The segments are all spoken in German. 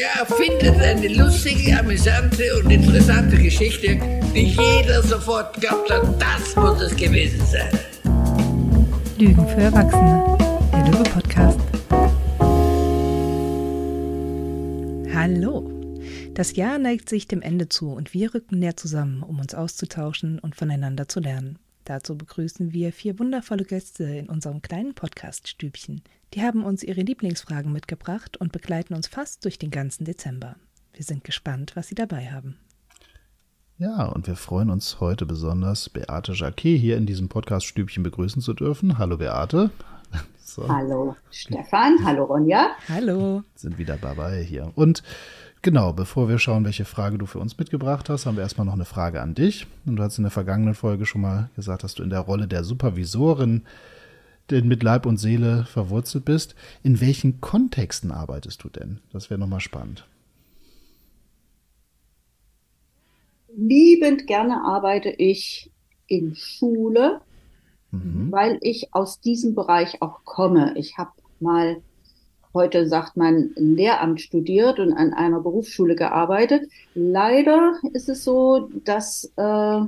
Der erfindet eine lustige, amüsante und interessante Geschichte, die jeder sofort glaubt hat, das muss es gewesen sein. Lügen für Erwachsene, der Löwe-Podcast. Hallo. Das Jahr neigt sich dem Ende zu und wir rücken näher zusammen, um uns auszutauschen und voneinander zu lernen. Dazu begrüßen wir vier wundervolle Gäste in unserem kleinen Podcast-Stübchen. Die haben uns ihre Lieblingsfragen mitgebracht und begleiten uns fast durch den ganzen Dezember. Wir sind gespannt, was sie dabei haben. Ja, und wir freuen uns heute besonders, Beate Jacquet hier in diesem Podcast-Stübchen begrüßen zu dürfen. Hallo Beate. So. Hallo Stefan, hallo Ronja. Hallo. Sind wieder dabei hier. Und Genau, bevor wir schauen, welche Frage du für uns mitgebracht hast, haben wir erstmal noch eine Frage an dich. Und du hast in der vergangenen Folge schon mal gesagt, dass du in der Rolle der Supervisorin mit Leib und Seele verwurzelt bist. In welchen Kontexten arbeitest du denn? Das wäre nochmal spannend. Liebend gerne arbeite ich in Schule, mhm. weil ich aus diesem Bereich auch komme. Ich habe mal heute sagt man Lehramt studiert und an einer Berufsschule gearbeitet. Leider ist es so, dass äh,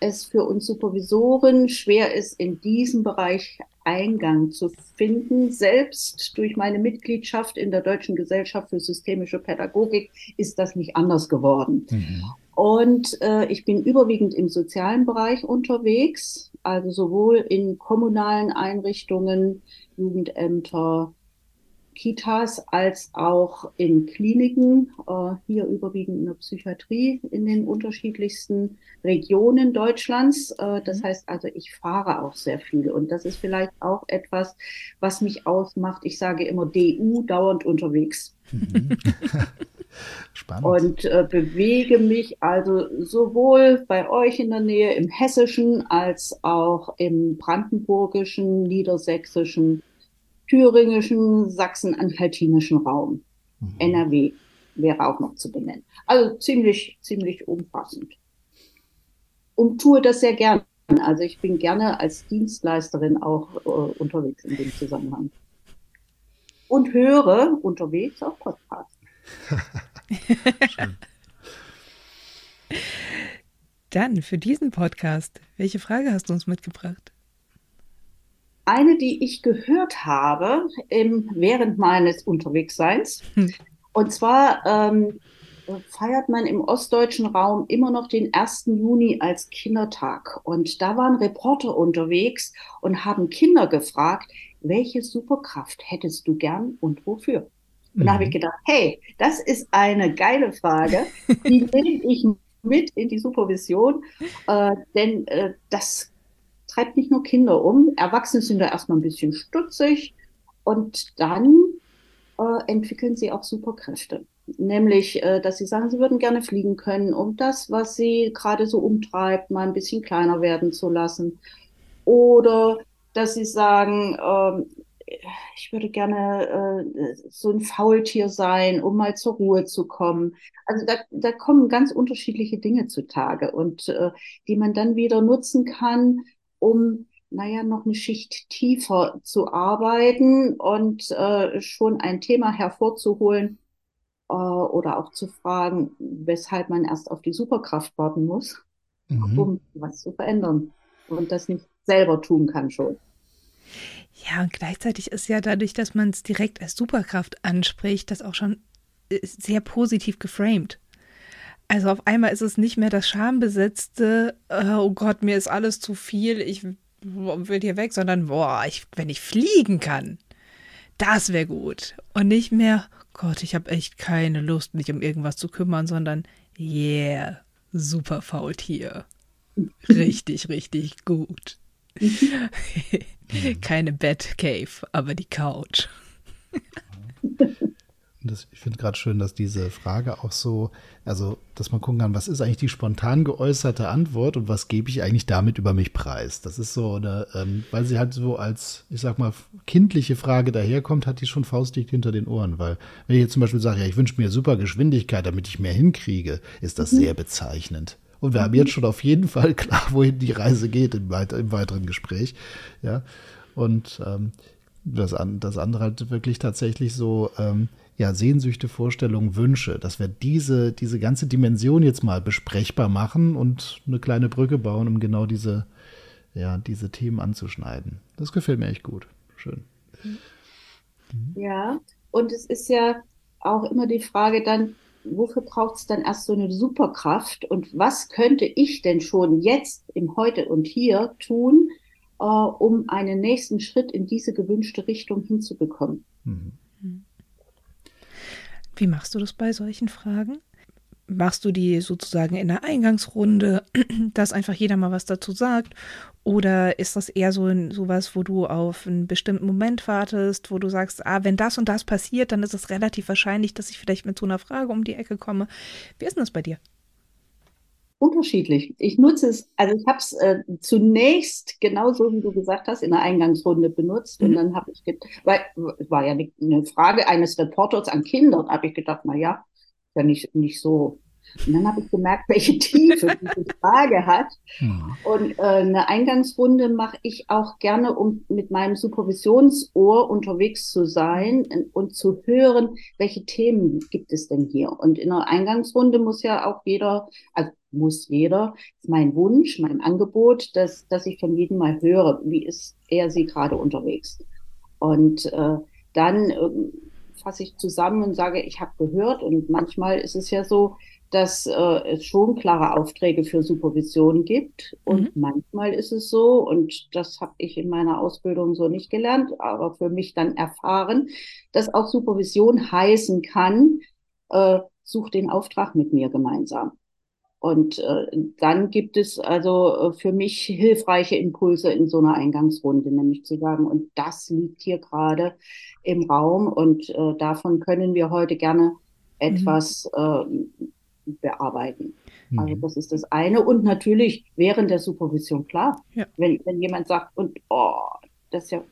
es für uns Supervisoren schwer ist, in diesem Bereich Eingang zu finden. Selbst durch meine Mitgliedschaft in der Deutschen Gesellschaft für systemische Pädagogik ist das nicht anders geworden. Mhm. Und äh, ich bin überwiegend im sozialen Bereich unterwegs, also sowohl in kommunalen Einrichtungen, Jugendämter, Kitas als auch in Kliniken, äh, hier überwiegend in der Psychiatrie in den unterschiedlichsten Regionen Deutschlands. Äh, das mhm. heißt also, ich fahre auch sehr viel und das ist vielleicht auch etwas, was mich ausmacht. Ich sage immer DU, dauernd unterwegs. Mhm. Spannend. Und äh, bewege mich also sowohl bei euch in der Nähe im hessischen als auch im brandenburgischen, niedersächsischen thüringischen, sachsen-anhaltinischen Raum. Mhm. NRW wäre auch noch zu benennen. Also ziemlich, ziemlich umfassend. Und tue das sehr gerne. Also ich bin gerne als Dienstleisterin auch äh, unterwegs in dem Zusammenhang. Und höre unterwegs auch Podcasts. Dann für diesen Podcast, welche Frage hast du uns mitgebracht? Eine, die ich gehört habe im, während meines Unterwegsseins. Hm. Und zwar ähm, feiert man im ostdeutschen Raum immer noch den 1. Juni als Kindertag. Und da waren Reporter unterwegs und haben Kinder gefragt, welche Superkraft hättest du gern und wofür? Und mhm. da habe ich mhm. gedacht, hey, das ist eine geile Frage, die nehme ich mit in die Supervision, äh, denn äh, das treibt nicht nur Kinder um. Erwachsene sind da erstmal ein bisschen stutzig und dann äh, entwickeln sie auch Superkräfte. Nämlich, äh, dass sie sagen, sie würden gerne fliegen können, um das, was sie gerade so umtreibt, mal ein bisschen kleiner werden zu lassen. Oder dass sie sagen, äh, ich würde gerne äh, so ein Faultier sein, um mal zur Ruhe zu kommen. Also da, da kommen ganz unterschiedliche Dinge zutage und äh, die man dann wieder nutzen kann, um naja, noch eine Schicht tiefer zu arbeiten und äh, schon ein Thema hervorzuholen äh, oder auch zu fragen, weshalb man erst auf die Superkraft warten muss, mhm. um was zu verändern und das nicht selber tun kann schon. Ja, und gleichzeitig ist ja dadurch, dass man es direkt als Superkraft anspricht, das auch schon äh, sehr positiv geframed. Also auf einmal ist es nicht mehr das schambesetzte, äh, oh Gott, mir ist alles zu viel, ich will hier weg, sondern boah, ich, wenn ich fliegen kann, das wäre gut. Und nicht mehr, Gott, ich habe echt keine Lust, mich um irgendwas zu kümmern, sondern yeah, super Faultier. Richtig, richtig gut. keine Batcave, aber die Couch. Das, ich finde gerade schön, dass diese Frage auch so, also, dass man gucken kann, was ist eigentlich die spontan geäußerte Antwort und was gebe ich eigentlich damit über mich preis? Das ist so eine, ähm, weil sie halt so als, ich sag mal, kindliche Frage daherkommt, hat die schon faustdick hinter den Ohren. Weil, wenn ich jetzt zum Beispiel sage, ja, ich wünsche mir super Geschwindigkeit, damit ich mehr hinkriege, ist das mhm. sehr bezeichnend. Und wir haben jetzt schon auf jeden Fall klar, wohin die Reise geht im, im weiteren Gespräch. Ja. Und ähm, das, das andere halt wirklich tatsächlich so, ähm, ja, Sehnsüchte, Vorstellungen, Wünsche, dass wir diese, diese ganze Dimension jetzt mal besprechbar machen und eine kleine Brücke bauen, um genau diese, ja, diese Themen anzuschneiden. Das gefällt mir echt gut. Schön. Ja, und es ist ja auch immer die Frage dann, wofür braucht es dann erst so eine Superkraft und was könnte ich denn schon jetzt im Heute und Hier tun, äh, um einen nächsten Schritt in diese gewünschte Richtung hinzubekommen? Mhm. Wie machst du das bei solchen Fragen? Machst du die sozusagen in der Eingangsrunde, dass einfach jeder mal was dazu sagt? Oder ist das eher so sowas, wo du auf einen bestimmten Moment wartest, wo du sagst, ah, wenn das und das passiert, dann ist es relativ wahrscheinlich, dass ich vielleicht mit so einer Frage um die Ecke komme. Wie ist denn das bei dir? Unterschiedlich. Ich nutze es, also ich habe es äh, zunächst genauso wie du gesagt hast in der Eingangsrunde benutzt und mhm. dann habe ich, weil war ja eine Frage eines Reporters an Kinder, habe ich gedacht, na ja, ja nicht nicht so und dann habe ich gemerkt, welche Tiefe diese Frage hat. Mhm. Und äh, eine Eingangsrunde mache ich auch gerne, um mit meinem Supervisionsohr unterwegs zu sein und zu hören, welche Themen gibt es denn hier. Und in einer Eingangsrunde muss ja auch jeder, also muss jeder, ist mein Wunsch, mein Angebot, dass, dass ich von jedem mal höre, wie ist er sie gerade unterwegs. Und äh, dann äh, fasse ich zusammen und sage, ich habe gehört. Und manchmal ist es ja so, dass äh, es schon klare Aufträge für Supervision gibt. Und mhm. manchmal ist es so, und das habe ich in meiner Ausbildung so nicht gelernt, aber für mich dann erfahren, dass auch Supervision heißen kann, äh, such den Auftrag mit mir gemeinsam. Und äh, dann gibt es also äh, für mich hilfreiche Impulse in so einer Eingangsrunde, nämlich zu sagen, und das liegt hier gerade im Raum und äh, davon können wir heute gerne etwas mhm. äh, bearbeiten. Mhm. Also das ist das eine. Und natürlich während der Supervision, klar. Ja. Wenn, wenn jemand sagt, und oh, das ist ja,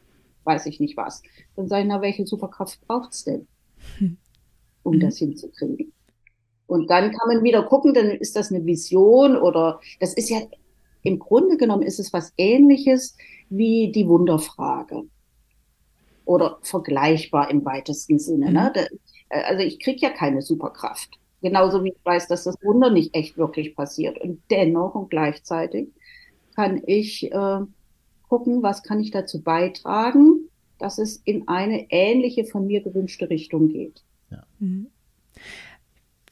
weiß ich nicht was, dann sage ich, na, welche Superkraft braucht es denn, um mhm. das hinzukriegen? Und dann kann man wieder gucken, dann ist das eine Vision oder das ist ja, im Grunde genommen ist es was ähnliches wie die Wunderfrage. Oder vergleichbar im weitesten Sinne. Ne? Mhm. Ne? Also ich kriege ja keine Superkraft. Genauso wie ich weiß, dass das Wunder nicht echt wirklich passiert. Und dennoch und gleichzeitig kann ich äh, gucken, was kann ich dazu beitragen, dass es in eine ähnliche von mir gewünschte Richtung geht. Ja. Mhm.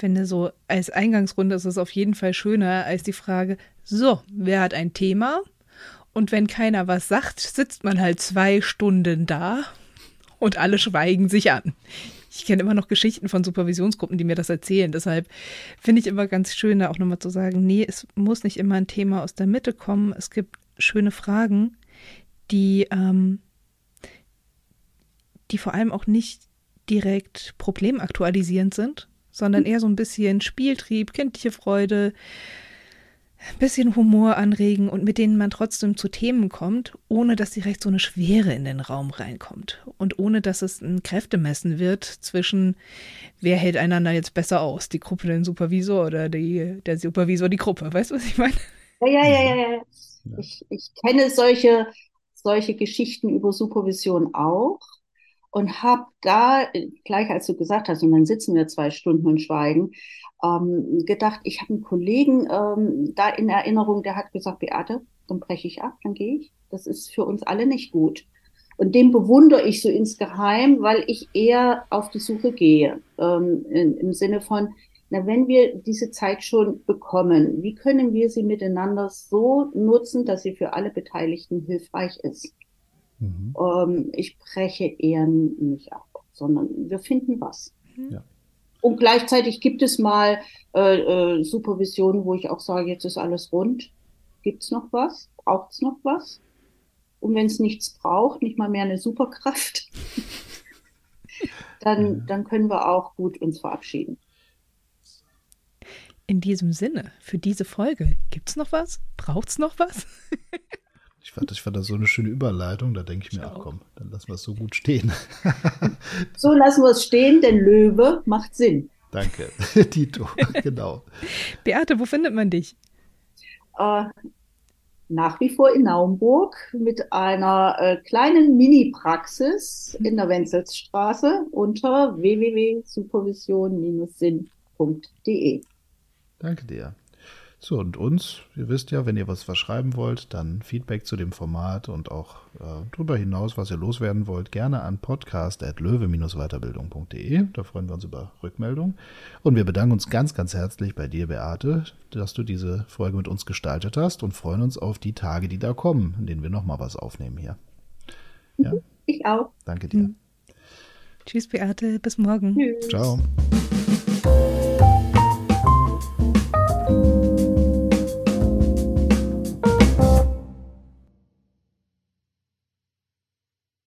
Finde so, als Eingangsrunde ist es auf jeden Fall schöner als die Frage, so, wer hat ein Thema? Und wenn keiner was sagt, sitzt man halt zwei Stunden da und alle schweigen sich an ich kenne immer noch Geschichten von Supervisionsgruppen, die mir das erzählen. Deshalb finde ich immer ganz schön, da auch nochmal zu sagen, nee, es muss nicht immer ein Thema aus der Mitte kommen. Es gibt schöne Fragen, die, ähm, die vor allem auch nicht direkt problemaktualisierend sind, sondern eher so ein bisschen Spieltrieb, kindliche Freude, ein bisschen Humor anregen und mit denen man trotzdem zu Themen kommt, ohne dass direkt so eine Schwere in den Raum reinkommt und ohne dass es ein Kräftemessen wird zwischen wer hält einander jetzt besser aus, die Gruppe den Supervisor oder die, der Supervisor die Gruppe. Weißt du, was ich meine? Ja, ja, ja, ja. Ich, ich kenne solche, solche Geschichten über Supervision auch und habe da, gleich als du gesagt hast, und dann sitzen wir zwei Stunden und schweigen, ähm, gedacht, ich habe einen Kollegen ähm, da in Erinnerung, der hat gesagt, Beate, dann breche ich ab, dann gehe ich. Das ist für uns alle nicht gut. Und den bewundere ich so insgeheim, weil ich eher auf die Suche gehe. Ähm, in, Im Sinne von, na, wenn wir diese Zeit schon bekommen, wie können wir sie miteinander so nutzen, dass sie für alle Beteiligten hilfreich ist? Mhm. Ähm, ich breche eher nicht ab, sondern wir finden was. Ja. Und gleichzeitig gibt es mal äh, äh, Supervisionen, wo ich auch sage, jetzt ist alles rund. Gibt's noch was? Braucht's noch was? Und wenn es nichts braucht, nicht mal mehr eine Superkraft, dann, ja. dann können wir auch gut uns verabschieden. In diesem Sinne, für diese Folge, gibt's noch was? Braucht's noch was? Ich fand, ich fand das so eine schöne Überleitung, da denke ich mir, ach komm, dann lassen wir es so gut stehen. so lassen wir es stehen, denn Löwe macht Sinn. Danke, Tito, genau. Beate, wo findet man dich? Uh, nach wie vor in Naumburg mit einer äh, kleinen Mini-Praxis in der Wenzelsstraße unter www.supervision-sinn.de. Danke dir. So, und uns, ihr wisst ja, wenn ihr was verschreiben wollt, dann Feedback zu dem Format und auch äh, darüber hinaus, was ihr loswerden wollt, gerne an podcast.löwe-weiterbildung.de. Da freuen wir uns über Rückmeldung. Und wir bedanken uns ganz, ganz herzlich bei dir, Beate, dass du diese Folge mit uns gestaltet hast und freuen uns auf die Tage, die da kommen, in denen wir nochmal was aufnehmen hier. Ja? Ich auch. Danke dir. Mhm. Tschüss, Beate. Bis morgen. Tschüss. Ciao.